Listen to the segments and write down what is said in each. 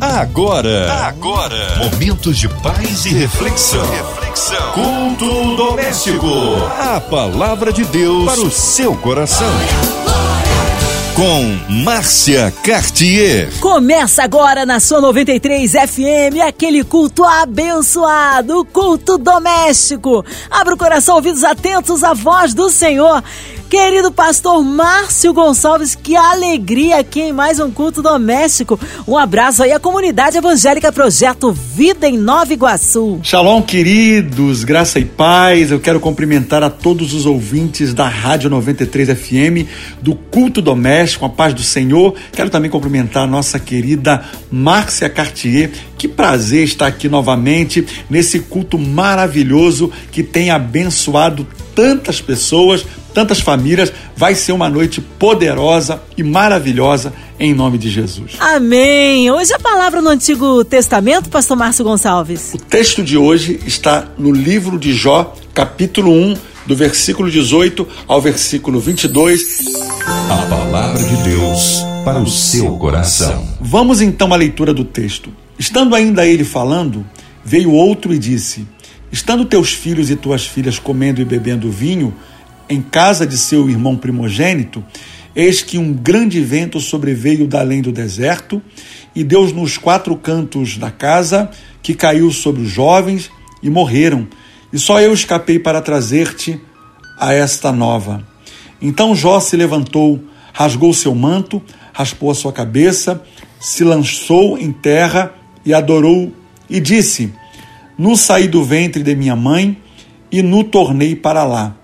Agora, agora, momentos de paz e reflexão. reflexão. Culto doméstico. A palavra de Deus para o seu coração. Com Márcia Cartier. Começa agora na sua 93 FM aquele culto abençoado, culto doméstico. Abra o coração, ouvidos atentos à voz do Senhor. Querido pastor Márcio Gonçalves, que alegria aqui em mais um culto doméstico. Um abraço aí à comunidade evangélica Projeto Vida em Nova Iguaçu. Shalom, queridos, graça e paz. Eu quero cumprimentar a todos os ouvintes da Rádio 93 FM, do culto doméstico, a paz do Senhor. Quero também cumprimentar a nossa querida Márcia Cartier. Que prazer estar aqui novamente nesse culto maravilhoso que tem abençoado tantas pessoas tantas famílias. Vai ser uma noite poderosa e maravilhosa em nome de Jesus. Amém. Hoje a palavra no Antigo Testamento, pastor Márcio Gonçalves. O texto de hoje está no livro de Jó, capítulo 1, do versículo 18 ao versículo 22. A palavra de Deus para o seu coração. Vamos então à leitura do texto. Estando ainda ele falando, veio outro e disse: Estando teus filhos e tuas filhas comendo e bebendo vinho, em casa de seu irmão primogênito, eis que um grande vento sobreveio da além do deserto e deu nos quatro cantos da casa, que caiu sobre os jovens e morreram. E só eu escapei para trazer-te a esta nova. Então Jó se levantou, rasgou seu manto, raspou a sua cabeça, se lançou em terra e adorou e disse: No saí do ventre de minha mãe e no tornei para lá.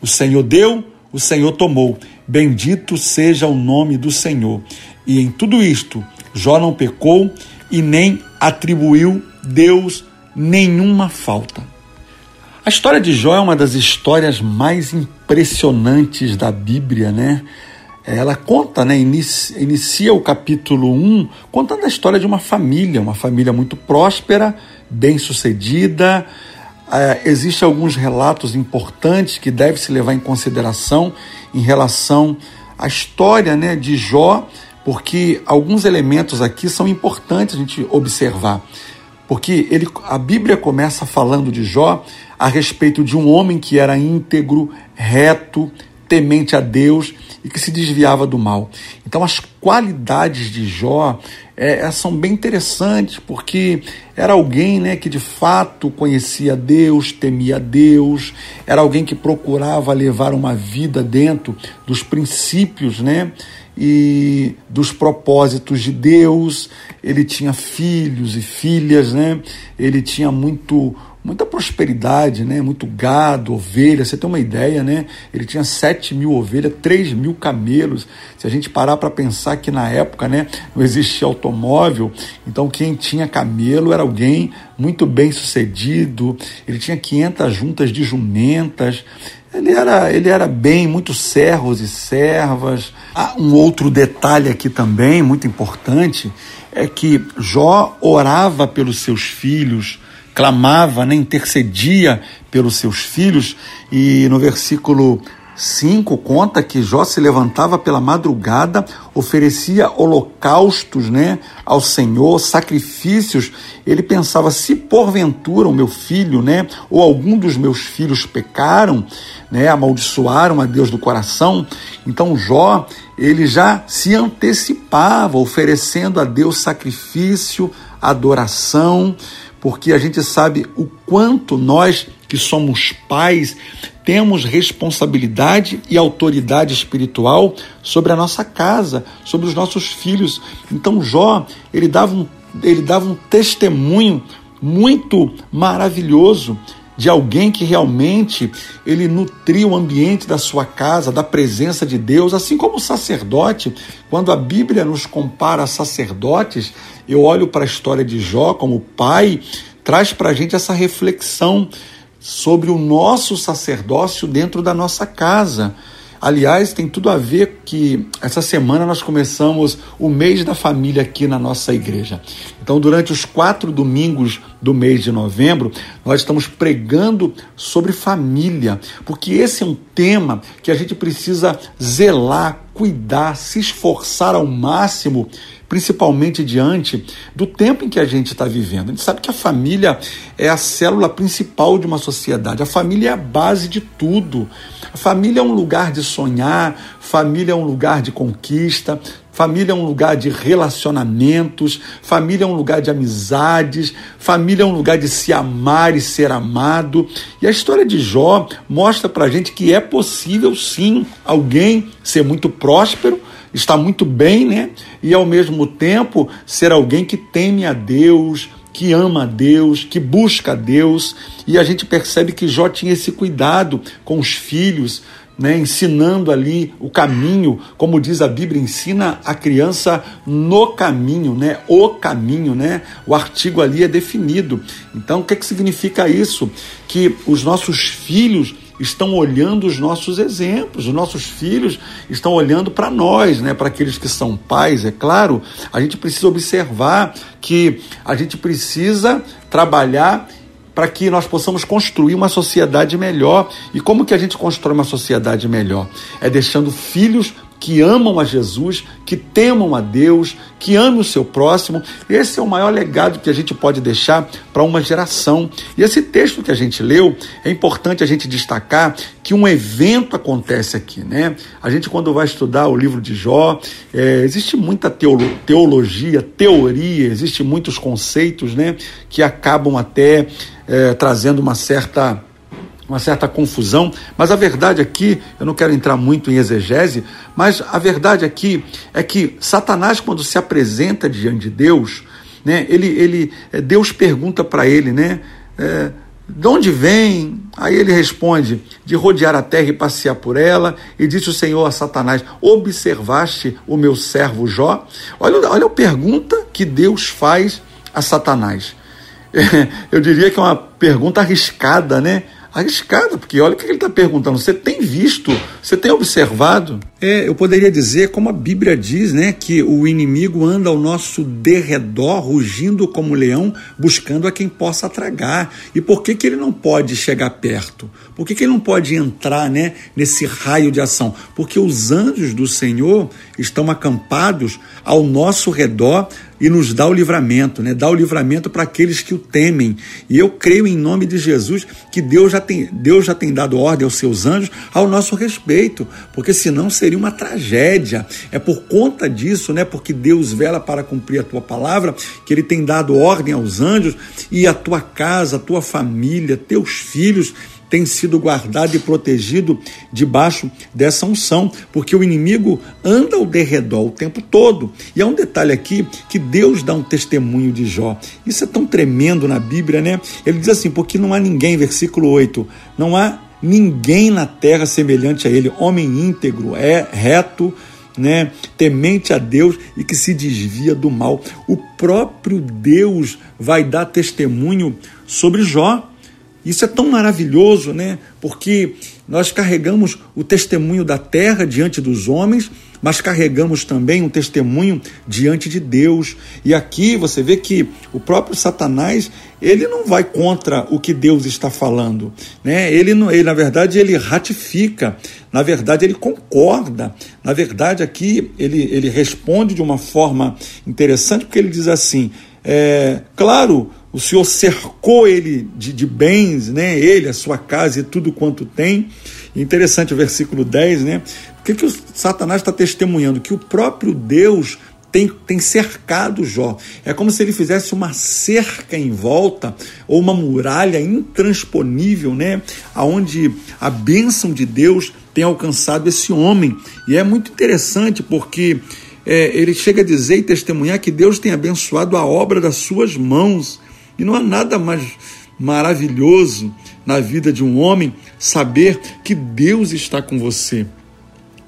O Senhor deu, o Senhor tomou. Bendito seja o nome do Senhor. E em tudo isto, Jó não pecou e nem atribuiu Deus nenhuma falta. A história de Jó é uma das histórias mais impressionantes da Bíblia, né? Ela conta, né, inicia, inicia o capítulo 1 contando a história de uma família, uma família muito próspera, bem-sucedida, é, existem alguns relatos importantes que deve se levar em consideração em relação à história né, de Jó, porque alguns elementos aqui são importantes a gente observar. Porque ele, a Bíblia começa falando de Jó a respeito de um homem que era íntegro, reto, temente a Deus e que se desviava do mal. Então, as qualidades de Jó é, são bem interessantes, porque era alguém né, que de fato conhecia Deus, temia Deus, era alguém que procurava levar uma vida dentro dos princípios né, e dos propósitos de Deus. Ele tinha filhos e filhas, né, ele tinha muito muita prosperidade, né? muito gado, ovelha. Você tem uma ideia, né? Ele tinha 7 mil ovelhas, 3 mil camelos. Se a gente parar para pensar que na época né, não existia automóvel, então quem tinha camelo era alguém muito bem sucedido. Ele tinha 500 juntas de jumentas. Ele era, ele era bem, muitos servos e servas. Ah, um outro detalhe aqui também, muito importante, é que Jó orava pelos seus filhos, clamava, né, intercedia pelos seus filhos, e no versículo 5 conta que Jó se levantava pela madrugada, oferecia holocaustos né, ao Senhor, sacrifícios. Ele pensava: se porventura o meu filho né, ou algum dos meus filhos pecaram, né, amaldiçoaram a Deus do coração, então Jó ele já se antecipava, oferecendo a Deus sacrifício, adoração porque a gente sabe o quanto nós que somos pais temos responsabilidade e autoridade espiritual sobre a nossa casa, sobre os nossos filhos. Então Jó, ele dava um, ele dava um testemunho muito maravilhoso de alguém que realmente ele nutria o ambiente da sua casa, da presença de Deus, assim como o sacerdote. Quando a Bíblia nos compara a sacerdotes, eu olho para a história de Jó como pai, traz para a gente essa reflexão sobre o nosso sacerdócio dentro da nossa casa. Aliás, tem tudo a ver que essa semana nós começamos o mês da família aqui na nossa igreja. Então, durante os quatro domingos do mês de novembro, nós estamos pregando sobre família, porque esse é um tema que a gente precisa zelar, cuidar, se esforçar ao máximo principalmente diante do tempo em que a gente está vivendo. A gente sabe que a família é a célula principal de uma sociedade, a família é a base de tudo. A família é um lugar de sonhar, família é um lugar de conquista, Família é um lugar de relacionamentos, família é um lugar de amizades, família é um lugar de se amar e ser amado. E a história de Jó mostra pra gente que é possível sim alguém ser muito próspero, estar muito bem, né? E ao mesmo tempo ser alguém que teme a Deus, que ama a Deus, que busca a Deus, e a gente percebe que Jó tinha esse cuidado com os filhos, né, ensinando ali o caminho, como diz a Bíblia, ensina a criança no caminho, né, o caminho, né? O artigo ali é definido. Então, o que, é que significa isso? Que os nossos filhos estão olhando os nossos exemplos, os nossos filhos estão olhando para nós, né? Para aqueles que são pais, é claro, a gente precisa observar que a gente precisa trabalhar para que nós possamos construir uma sociedade melhor. E como que a gente constrói uma sociedade melhor? É deixando filhos que amam a Jesus, que temam a Deus, que amem o seu próximo. Esse é o maior legado que a gente pode deixar para uma geração. E esse texto que a gente leu, é importante a gente destacar que um evento acontece aqui, né? A gente, quando vai estudar o livro de Jó, é, existe muita teolo teologia, teoria, existe muitos conceitos, né? Que acabam até é, trazendo uma certa uma certa confusão, mas a verdade aqui, eu não quero entrar muito em exegese, mas a verdade aqui é que Satanás, quando se apresenta diante de Deus, né, ele, ele, é, Deus pergunta para ele, né, é, de onde vem? Aí ele responde: de rodear a terra e passear por ela. E disse o Senhor a Satanás: Observaste o meu servo Jó? Olha, olha a pergunta que Deus faz a Satanás. Eu diria que é uma pergunta arriscada, né? Arriscado, porque olha o que ele está perguntando. Você tem visto, você tem observado? É, eu poderia dizer, como a Bíblia diz, né, que o inimigo anda ao nosso derredor, rugindo como leão, buscando a quem possa tragar. E por que, que ele não pode chegar perto? Por que, que ele não pode entrar né, nesse raio de ação? Porque os anjos do Senhor estão acampados ao nosso redor e nos dá o livramento, né? Dá o livramento para aqueles que o temem. E eu creio em nome de Jesus que Deus já tem, Deus já tem dado ordem aos seus anjos ao nosso respeito, porque senão seria uma tragédia. É por conta disso, né? Porque Deus vela para cumprir a tua palavra, que ele tem dado ordem aos anjos e a tua casa, a tua família, teus filhos tem sido guardado e protegido debaixo dessa unção, porque o inimigo anda ao derredor o tempo todo. E há um detalhe aqui que Deus dá um testemunho de Jó. Isso é tão tremendo na Bíblia, né? Ele diz assim: porque não há ninguém, versículo 8, não há ninguém na terra semelhante a ele, homem íntegro, é reto, né, temente a Deus e que se desvia do mal. O próprio Deus vai dar testemunho sobre Jó. Isso é tão maravilhoso, né? Porque nós carregamos o testemunho da terra diante dos homens, mas carregamos também um testemunho diante de Deus. E aqui você vê que o próprio Satanás, ele não vai contra o que Deus está falando, né? Ele, ele na verdade ele ratifica, na verdade ele concorda. Na verdade aqui ele, ele responde de uma forma interessante porque ele diz assim: é, claro, o Senhor cercou ele de, de, bens, né? ele, a sua casa e tudo quanto tem. Interessante o versículo 10, né? O que, que o Satanás está testemunhando? Que o próprio Deus tem, tem cercado Jó. É como se ele fizesse uma cerca em volta, ou uma muralha intransponível, né? Onde a bênção de Deus tem alcançado esse homem. E é muito interessante porque é, ele chega a dizer e testemunhar que Deus tem abençoado a obra das suas mãos. E não há nada mais maravilhoso na vida de um homem saber que Deus está com você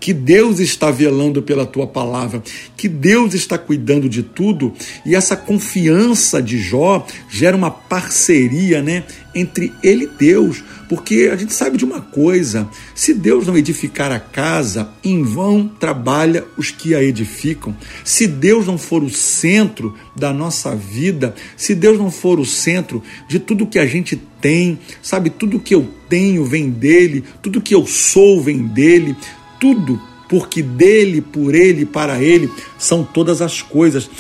que Deus está velando pela tua palavra, que Deus está cuidando de tudo, e essa confiança de Jó gera uma parceria, né, entre ele e Deus, porque a gente sabe de uma coisa: se Deus não edificar a casa, em vão trabalha os que a edificam. Se Deus não for o centro da nossa vida, se Deus não for o centro de tudo que a gente tem, sabe, tudo que eu tenho vem dele, tudo que eu sou vem dele, tudo, porque dele, por ele, para ele são todas as coisas.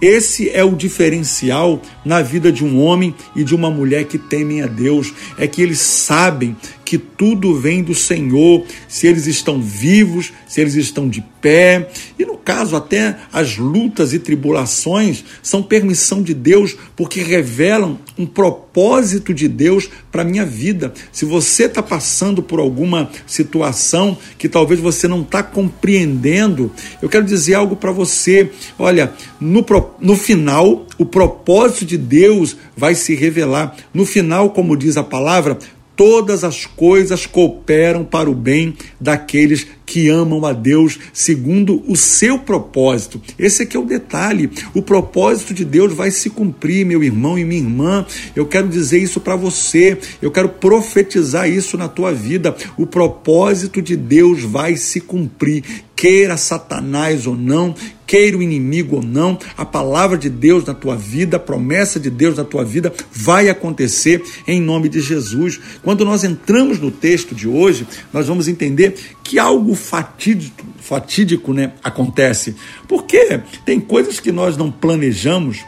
Esse é o diferencial na vida de um homem e de uma mulher que temem a Deus, é que eles sabem que tudo vem do Senhor, se eles estão vivos, se eles estão de pé. E no caso, até as lutas e tribulações são permissão de Deus, porque revelam um propósito de Deus para a minha vida. Se você está passando por alguma situação que talvez você não está compreendendo, eu quero dizer algo para você. Olha, no, no final, o propósito de Deus vai se revelar. No final, como diz a palavra, todas as coisas cooperam para o bem daqueles que amam a Deus segundo o seu propósito. Esse aqui é o detalhe. O propósito de Deus vai se cumprir, meu irmão e minha irmã. Eu quero dizer isso para você. Eu quero profetizar isso na tua vida. O propósito de Deus vai se cumprir queira Satanás ou não, queira o inimigo ou não, a palavra de Deus na tua vida, a promessa de Deus na tua vida vai acontecer em nome de Jesus. Quando nós entramos no texto de hoje, nós vamos entender que algo fatídico, fatídico né, acontece. Porque tem coisas que nós não planejamos,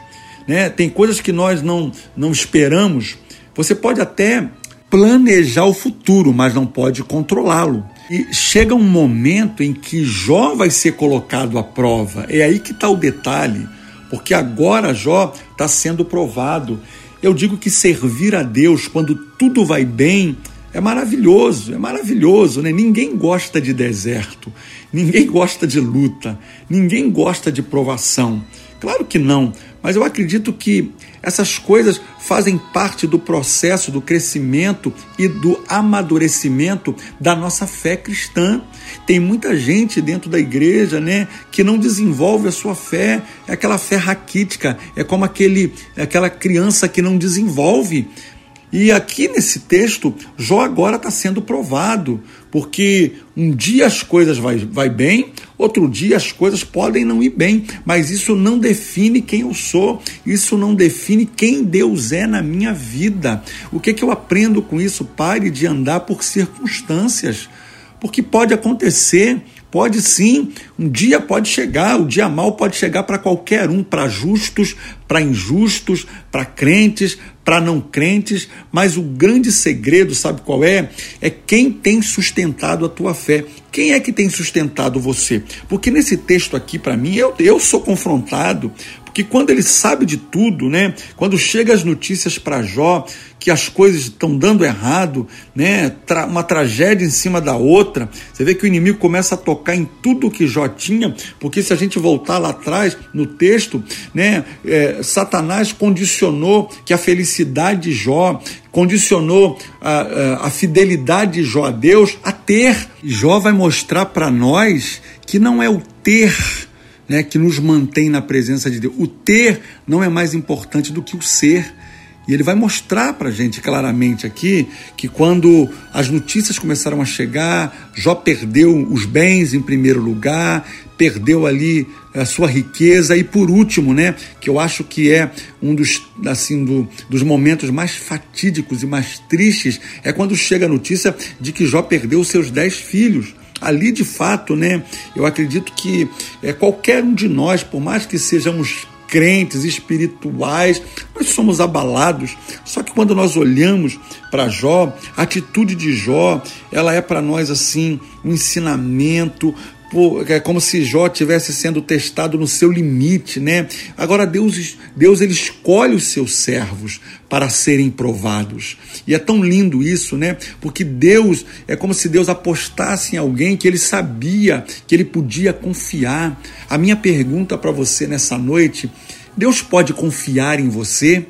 né? tem coisas que nós não, não esperamos. Você pode até planejar o futuro, mas não pode controlá-lo. E chega um momento em que Jó vai ser colocado à prova. É aí que está o detalhe, porque agora Jó está sendo provado. Eu digo que servir a Deus quando tudo vai bem é maravilhoso, é maravilhoso, né? Ninguém gosta de deserto, ninguém gosta de luta, ninguém gosta de provação. Claro que não, mas eu acredito que essas coisas fazem parte do processo do crescimento e do amadurecimento da nossa fé cristã. Tem muita gente dentro da igreja, né, que não desenvolve a sua fé, é aquela fé raquítica, é como aquele, é aquela criança que não desenvolve. E aqui nesse texto, Jó agora está sendo provado, porque um dia as coisas vai, vai bem, outro dia as coisas podem não ir bem, mas isso não define quem eu sou, isso não define quem Deus é na minha vida. O que, que eu aprendo com isso? Pare de andar por circunstâncias, porque pode acontecer Pode sim, um dia pode chegar, o dia mal pode chegar para qualquer um, para justos, para injustos, para crentes, para não crentes, mas o grande segredo, sabe qual é? É quem tem sustentado a tua fé. Quem é que tem sustentado você? Porque nesse texto aqui, para mim, eu, eu sou confrontado, porque quando ele sabe de tudo, né? Quando chega as notícias para Jó, que as coisas estão dando errado, né? uma tragédia em cima da outra. Você vê que o inimigo começa a tocar em tudo que Jó tinha, porque se a gente voltar lá atrás no texto, né? É, Satanás condicionou que a felicidade de Jó, condicionou a, a, a fidelidade de Jó a Deus a ter. Jó vai mostrar para nós que não é o ter né, que nos mantém na presença de Deus. O ter não é mais importante do que o ser. E ele vai mostrar para a gente claramente aqui que quando as notícias começaram a chegar, Jó perdeu os bens em primeiro lugar, perdeu ali a sua riqueza e por último, né, que eu acho que é um dos assim do, dos momentos mais fatídicos e mais tristes é quando chega a notícia de que Jó perdeu seus dez filhos. Ali, de fato, né, eu acredito que é, qualquer um de nós, por mais que sejamos crentes, espirituais, nós somos abalados. Só que quando nós olhamos para Jó, a atitude de Jó, ela é para nós assim um ensinamento, é como se Jó tivesse sendo testado no seu limite, né? Agora Deus, Deus ele escolhe os seus servos para serem provados. E é tão lindo isso, né? Porque Deus é como se Deus apostasse em alguém que ele sabia que ele podia confiar. A minha pergunta para você nessa noite, Deus pode confiar em você?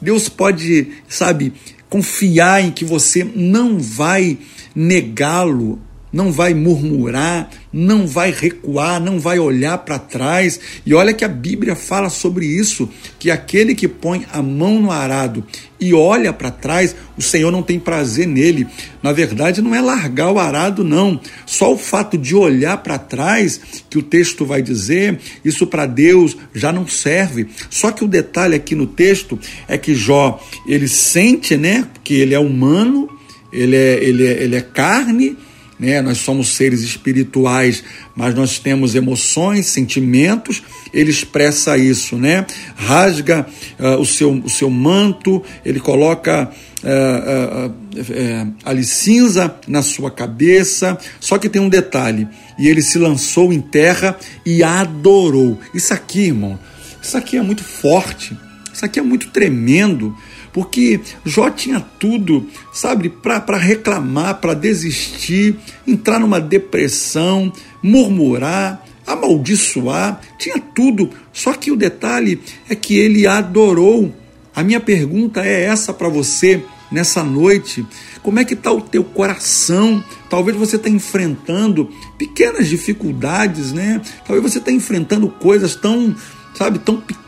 Deus pode, sabe, confiar em que você não vai negá-lo não vai murmurar, não vai recuar, não vai olhar para trás. E olha que a Bíblia fala sobre isso, que aquele que põe a mão no arado e olha para trás, o Senhor não tem prazer nele. Na verdade, não é largar o arado não. Só o fato de olhar para trás, que o texto vai dizer, isso para Deus já não serve. Só que o detalhe aqui no texto é que Jó, ele sente, né, que ele é humano, ele é, ele é, ele é carne, né? Nós somos seres espirituais, mas nós temos emoções, sentimentos. Ele expressa isso, né? Rasga uh, o, seu, o seu manto, ele coloca uh, uh, ali cinza na sua cabeça. Só que tem um detalhe: e ele se lançou em terra e adorou. Isso aqui, irmão, isso aqui é muito forte. Isso aqui é muito tremendo, porque Jó tinha tudo, sabe, para reclamar, para desistir, entrar numa depressão, murmurar, amaldiçoar, tinha tudo. Só que o detalhe é que ele adorou. A minha pergunta é essa para você nessa noite. Como é que está o teu coração? Talvez você está enfrentando pequenas dificuldades, né? Talvez você está enfrentando coisas tão sabe, tão pequenas,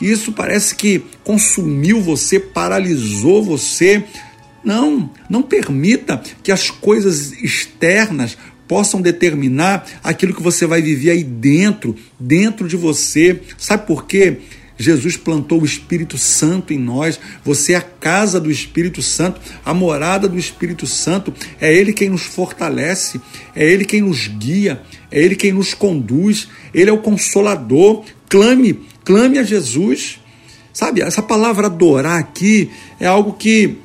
e isso parece que consumiu você, paralisou você. Não, não permita que as coisas externas possam determinar aquilo que você vai viver aí dentro, dentro de você. Sabe por quê? Jesus plantou o Espírito Santo em nós. Você é a casa do Espírito Santo, a morada do Espírito Santo. É Ele quem nos fortalece, é Ele quem nos guia, é Ele quem nos conduz. Ele é o consolador. Clame, clame a Jesus. Sabe, essa palavra adorar aqui é algo que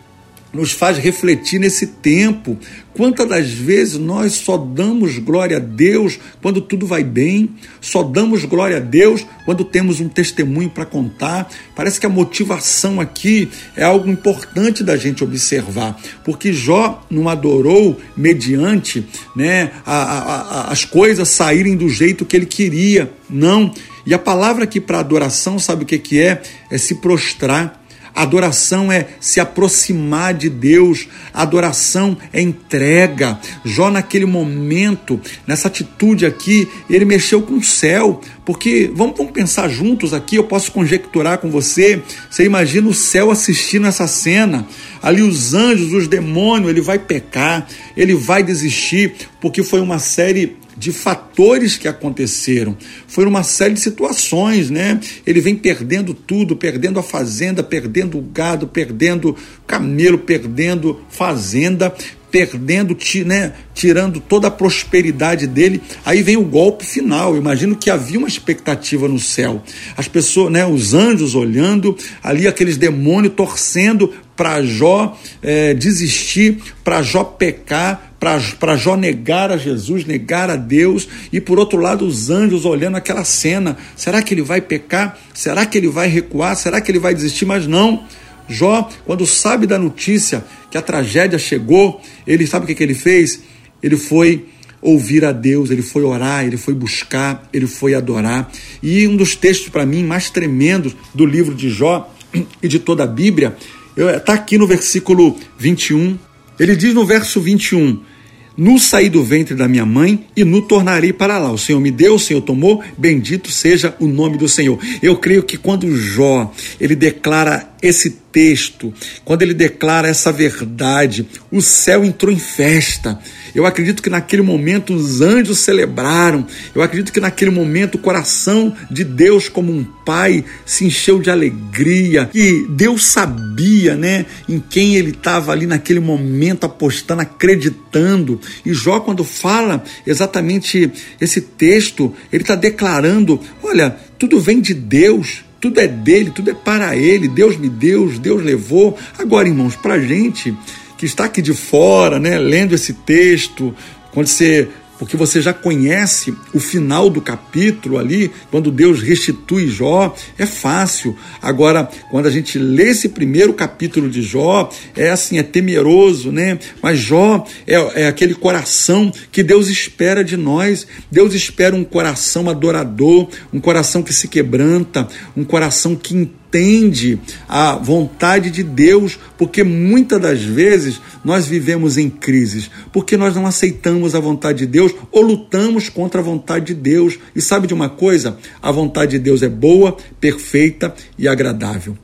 nos faz refletir nesse tempo. Quantas das vezes nós só damos glória a Deus quando tudo vai bem, só damos glória a Deus quando temos um testemunho para contar. Parece que a motivação aqui é algo importante da gente observar, porque Jó não adorou mediante né, a, a, a, as coisas saírem do jeito que ele queria, não. E a palavra aqui para adoração, sabe o que, que é? É se prostrar Adoração é se aproximar de Deus, adoração é entrega. Jó, naquele momento, nessa atitude aqui, ele mexeu com o céu, porque vamos, vamos pensar juntos aqui. Eu posso conjecturar com você. Você imagina o céu assistindo essa cena, ali os anjos, os demônios, ele vai pecar, ele vai desistir, porque foi uma série de fatores que aconteceram. Foi uma série de situações, né? Ele vem perdendo tudo, perdendo a fazenda, perdendo o gado, perdendo camelo, perdendo fazenda, perdendo, né, tirando toda a prosperidade dele. Aí vem o golpe final. imagino que havia uma expectativa no céu. As pessoas, né, os anjos olhando, ali aqueles demônios torcendo para Jó é, desistir, para Jó pecar, para Jó negar a Jesus, negar a Deus, e por outro lado os anjos olhando aquela cena. Será que ele vai pecar? Será que ele vai recuar? Será que ele vai desistir? Mas não. Jó, quando sabe da notícia que a tragédia chegou, ele sabe o que, que ele fez? Ele foi ouvir a Deus, ele foi orar, ele foi buscar, ele foi adorar. E um dos textos para mim mais tremendos do livro de Jó e de toda a Bíblia está aqui no versículo 21. Ele diz no verso 21: no saí do ventre da minha mãe e no tornarei para lá. O Senhor me deu, o Senhor tomou, bendito seja o nome do Senhor. Eu creio que quando Jó, ele declara esse texto, quando ele declara essa verdade, o céu entrou em festa. Eu acredito que naquele momento os anjos celebraram. Eu acredito que naquele momento o coração de Deus, como um pai, se encheu de alegria. E Deus sabia, né, em quem ele estava ali naquele momento apostando, acreditando. E Jó, quando fala exatamente esse texto, ele está declarando: olha, tudo vem de Deus tudo é dele, tudo é para ele. Deus me deu, Deus levou. Agora, irmãos, para a gente que está aqui de fora, né, lendo esse texto, quando você porque você já conhece o final do capítulo ali, quando Deus restitui Jó, é fácil. Agora, quando a gente lê esse primeiro capítulo de Jó, é assim, é temeroso, né? Mas Jó é, é aquele coração que Deus espera de nós. Deus espera um coração adorador, um coração que se quebranta, um coração que entende entende a vontade de Deus, porque muitas das vezes nós vivemos em crises, porque nós não aceitamos a vontade de Deus ou lutamos contra a vontade de Deus. E sabe de uma coisa? A vontade de Deus é boa, perfeita e agradável.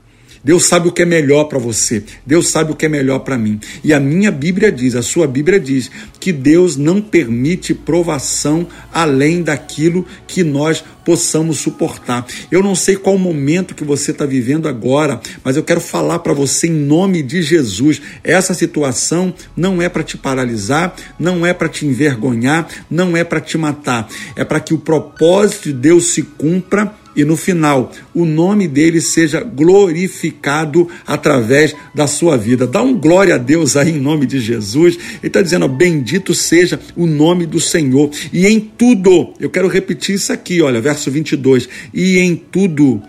Deus sabe o que é melhor para você. Deus sabe o que é melhor para mim. E a minha Bíblia diz, a sua Bíblia diz, que Deus não permite provação além daquilo que nós possamos suportar. Eu não sei qual momento que você está vivendo agora, mas eu quero falar para você em nome de Jesus. Essa situação não é para te paralisar, não é para te envergonhar, não é para te matar. É para que o propósito de Deus se cumpra e no final o nome dele seja glorificado através da sua vida. Dá um glória a Deus aí em nome de Jesus. Ele está dizendo: bendito seja o nome do Senhor. E em tudo, eu quero repetir isso aqui, olha, verso 22. E em tudo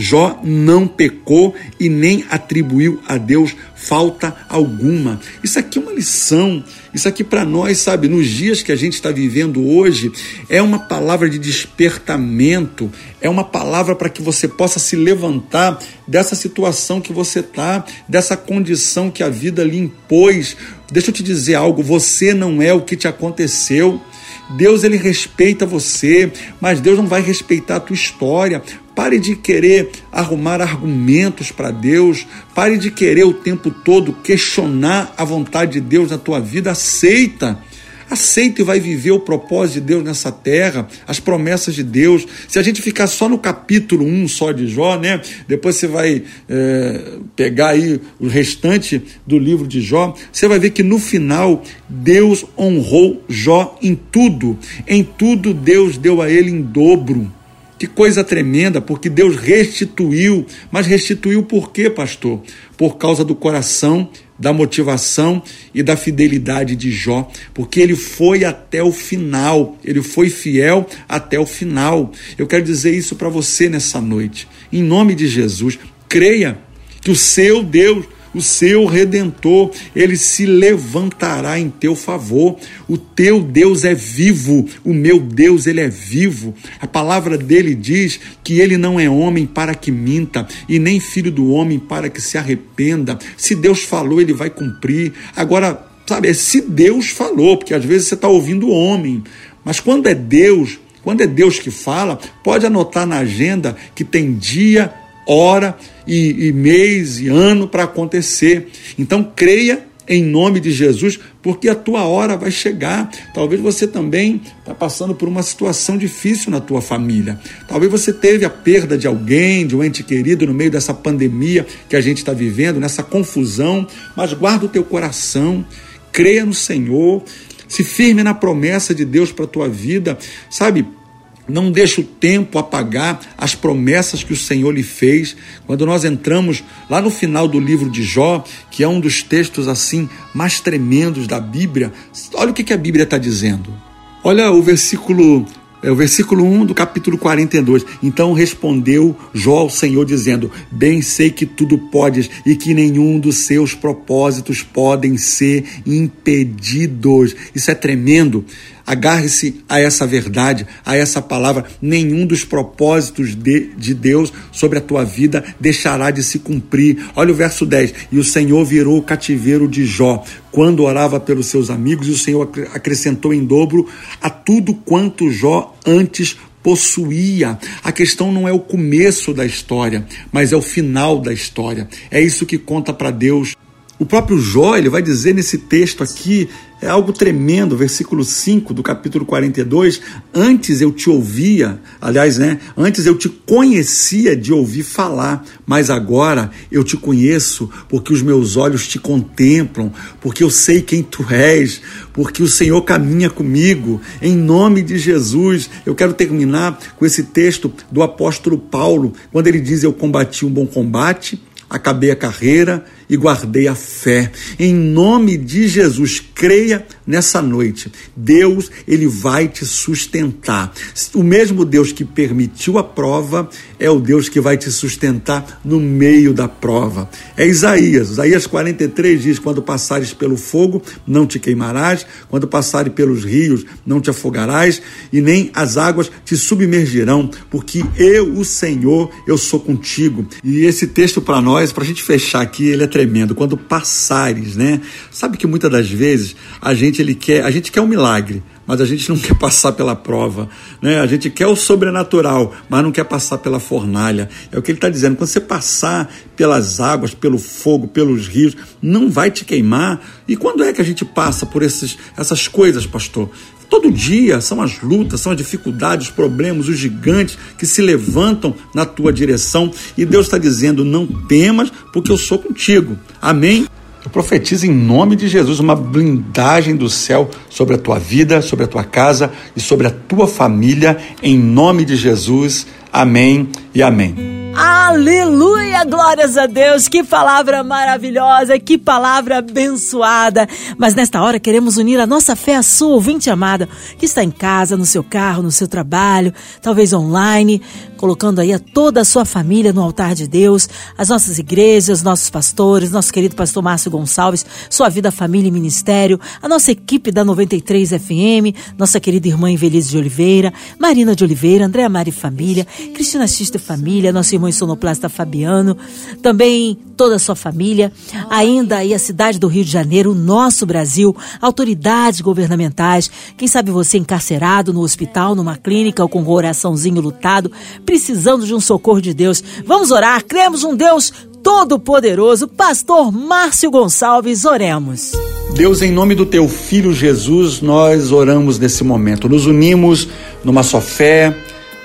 Jó não pecou e nem atribuiu a Deus falta alguma. Isso aqui é uma lição. Isso aqui para nós, sabe, nos dias que a gente está vivendo hoje, é uma palavra de despertamento, é uma palavra para que você possa se levantar dessa situação que você está, dessa condição que a vida lhe impôs. Deixa eu te dizer algo: você não é o que te aconteceu. Deus ele respeita você, mas Deus não vai respeitar a tua história. Pare de querer arrumar argumentos para Deus. Pare de querer o tempo todo questionar a vontade de Deus na tua vida. Aceita. Aceita e vai viver o propósito de Deus nessa terra, as promessas de Deus. Se a gente ficar só no capítulo 1 só de Jó, né? Depois você vai é, pegar aí o restante do livro de Jó, você vai ver que no final Deus honrou Jó em tudo. Em tudo Deus deu a ele em dobro. Que coisa tremenda, porque Deus restituiu. Mas restituiu por quê, pastor? Por causa do coração, da motivação e da fidelidade de Jó, porque ele foi até o final, ele foi fiel até o final. Eu quero dizer isso para você nessa noite. Em nome de Jesus, creia que o seu Deus o seu redentor, ele se levantará em teu favor. O teu Deus é vivo, o meu Deus, ele é vivo. A palavra dele diz que ele não é homem para que minta, e nem filho do homem para que se arrependa. Se Deus falou, ele vai cumprir. Agora, sabe, é se Deus falou, porque às vezes você está ouvindo o homem, mas quando é Deus, quando é Deus que fala, pode anotar na agenda que tem dia, hora e, e mês e ano para acontecer. Então creia em nome de Jesus, porque a tua hora vai chegar. Talvez você também está passando por uma situação difícil na tua família. Talvez você teve a perda de alguém, de um ente querido no meio dessa pandemia que a gente está vivendo, nessa confusão. Mas guarda o teu coração, creia no Senhor, se firme na promessa de Deus para a tua vida, sabe? Não deixe o tempo apagar as promessas que o Senhor lhe fez. Quando nós entramos lá no final do livro de Jó, que é um dos textos assim mais tremendos da Bíblia, olha o que a Bíblia está dizendo. Olha o versículo é o versículo 1 do capítulo 42. Então respondeu Jó ao Senhor, dizendo: Bem sei que tudo podes e que nenhum dos seus propósitos podem ser impedidos. Isso é tremendo. Agarre-se a essa verdade, a essa palavra. Nenhum dos propósitos de, de Deus sobre a tua vida deixará de se cumprir. Olha o verso 10. E o Senhor virou o cativeiro de Jó quando orava pelos seus amigos, e o Senhor acrescentou em dobro a tudo quanto Jó antes possuía. A questão não é o começo da história, mas é o final da história. É isso que conta para Deus. O próprio Jó, ele vai dizer nesse texto aqui, é algo tremendo, versículo 5 do capítulo 42, antes eu te ouvia, aliás, né, antes eu te conhecia de ouvir falar, mas agora eu te conheço porque os meus olhos te contemplam, porque eu sei quem tu és, porque o Senhor caminha comigo, em nome de Jesus. Eu quero terminar com esse texto do apóstolo Paulo, quando ele diz: Eu combati um bom combate, acabei a carreira, e guardei a fé. Em nome de Jesus, creia nessa noite. Deus, ele vai te sustentar. O mesmo Deus que permitiu a prova é o Deus que vai te sustentar no meio da prova. É Isaías. Isaías 43 diz: Quando passares pelo fogo, não te queimarás, quando passares pelos rios, não te afogarás, e nem as águas te submergirão, porque eu, o Senhor, eu sou contigo. E esse texto para nós, para a gente fechar aqui, ele é tremendo. Quando passares, né? Sabe que muitas das vezes a gente ele quer, a gente quer um milagre, mas a gente não quer passar pela prova. Né? A gente quer o sobrenatural, mas não quer passar pela fornalha. É o que ele está dizendo. Quando você passar pelas águas, pelo fogo, pelos rios, não vai te queimar. E quando é que a gente passa por esses, essas coisas, pastor? Todo dia são as lutas, são as dificuldades, os problemas, os gigantes que se levantam na tua direção e Deus está dizendo: não temas, porque eu sou contigo. Amém? Eu profetizo em nome de Jesus uma blindagem do céu sobre a tua vida, sobre a tua casa e sobre a tua família, em nome de Jesus. Amém e amém. Aleluia, glórias a Deus. Que palavra maravilhosa, que palavra abençoada. Mas nesta hora queremos unir a nossa fé à sua, ouvinte amada, que está em casa, no seu carro, no seu trabalho, talvez online, colocando aí a toda a sua família no altar de Deus, as nossas igrejas, nossos pastores, nosso querido pastor Márcio Gonçalves, sua vida, família e ministério, a nossa equipe da 93 FM, nossa querida irmã Invelise de Oliveira, Marina de Oliveira, Andréa Mari Família, Cristina Xista Família, nosso irmão sonoplasta Fabiano, também toda a sua família, ainda aí a cidade do Rio de Janeiro, o nosso Brasil, autoridades governamentais, quem sabe você encarcerado no hospital, numa clínica ou com coraçãozinho lutado, precisando de um socorro de Deus. Vamos orar, cremos um Deus Todo-Poderoso, Pastor Márcio Gonçalves, oremos. Deus, em nome do teu filho Jesus, nós oramos nesse momento, nos unimos numa só fé,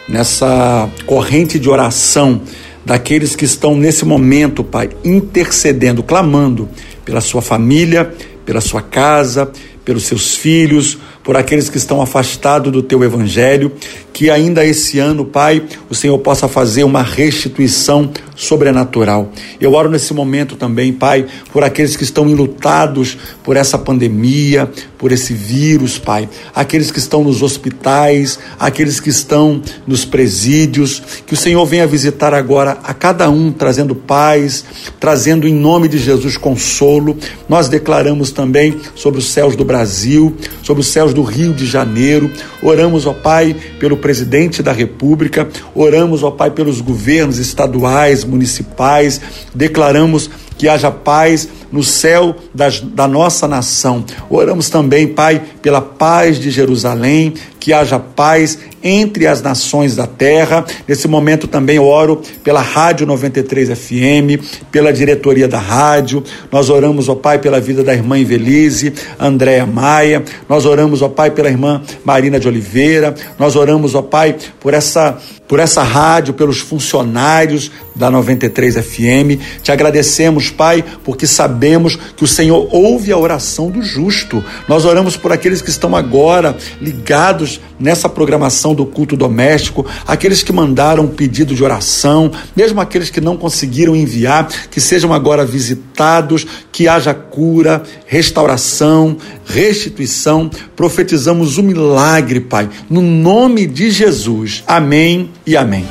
nessa corrente de oração daqueles que estão nesse momento, Pai, intercedendo, clamando pela sua família, pela sua casa, pelos seus filhos, por aqueles que estão afastados do teu evangelho, que ainda esse ano, Pai, o Senhor possa fazer uma restituição sobrenatural. Eu oro nesse momento também, Pai, por aqueles que estão enlutados por essa pandemia, por esse vírus, Pai, aqueles que estão nos hospitais, aqueles que estão nos presídios, que o Senhor venha visitar agora a cada um, trazendo paz, trazendo em nome de Jesus consolo. Nós declaramos também sobre os céus do Brasil, sobre os céus do Rio de Janeiro. Oramos, ó Pai, pelo presidente da República, oramos, ó Pai, pelos governos estaduais, municipais, declaramos que haja paz no céu das, da nossa nação. Oramos também, Pai, pela paz de Jerusalém, que haja paz entre as nações da terra. Nesse momento também oro pela Rádio 93 FM, pela diretoria da rádio. Nós oramos, ó Pai, pela vida da irmã Invelise, Andréa Maia. Nós oramos, ó Pai, pela irmã Marina de Oliveira. Nós oramos, ó Pai, por essa por essa rádio, pelos funcionários da 93 FM. Te agradecemos, Pai, porque sabemos que o Senhor ouve a oração do justo. Nós oramos por aqueles que estão agora ligados nessa programação do culto doméstico, aqueles que mandaram um pedido de oração, mesmo aqueles que não conseguiram enviar, que sejam agora visitados, que haja cura, restauração, restituição. Profetizamos o milagre, Pai, no nome de Jesus. Amém e amém.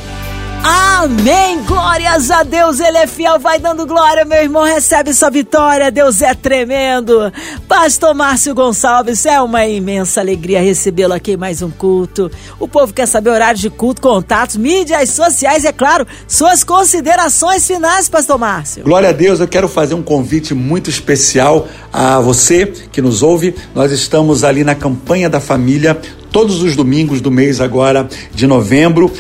Amém! Glórias a Deus, Ele é fiel, vai dando glória, meu irmão, recebe sua vitória, Deus é tremendo. Pastor Márcio Gonçalves, é uma imensa alegria recebê-lo aqui em mais um culto. O povo quer saber horários de culto, contatos, mídias sociais, é claro, suas considerações finais, Pastor Márcio. Glória a Deus, eu quero fazer um convite muito especial a você que nos ouve. Nós estamos ali na campanha da família todos os domingos do mês agora de novembro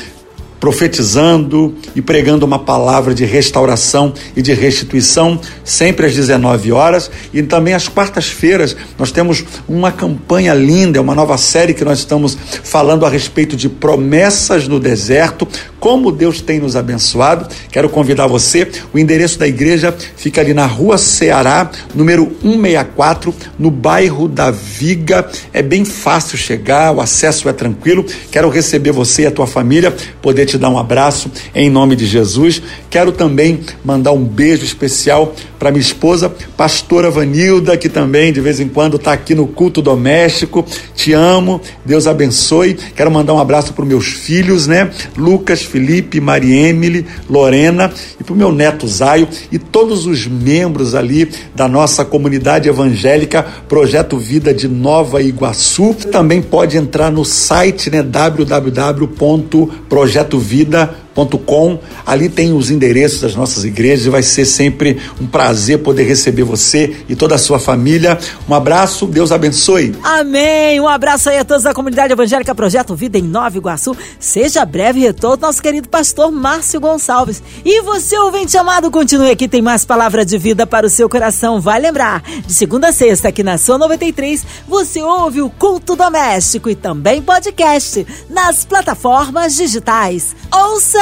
profetizando e pregando uma palavra de restauração e de restituição, sempre às 19 horas. E também às quartas-feiras nós temos uma campanha linda, uma nova série que nós estamos falando a respeito de promessas no deserto, como Deus tem nos abençoado. Quero convidar você, o endereço da igreja fica ali na rua Ceará, número 164, no bairro da Viga. É bem fácil chegar, o acesso é tranquilo. Quero receber você e a tua família, poder te dar um abraço em nome de Jesus. Quero também mandar um beijo especial para minha esposa, pastora Vanilda, que também de vez em quando está aqui no culto doméstico. Te amo, Deus abençoe. Quero mandar um abraço para meus filhos, né? Lucas, Felipe, Mariemile, Lorena e para o meu neto Zaio e todos os membros ali da nossa comunidade evangélica Projeto Vida de Nova Iguaçu. Também pode entrar no site, né? www.projetovida.com Com. Ali tem os endereços das nossas igrejas e vai ser sempre um prazer poder receber você e toda a sua família. Um abraço, Deus abençoe. Amém. Um abraço aí a todos da comunidade evangélica Projeto Vida em Nova Iguaçu. Seja breve retorno nosso querido pastor Márcio Gonçalves. E você, ouvinte amado, continue aqui, tem mais palavra de vida para o seu coração. Vai lembrar, de segunda a sexta, aqui na Sua 93, você ouve o Culto Doméstico e também podcast nas plataformas digitais. Ouça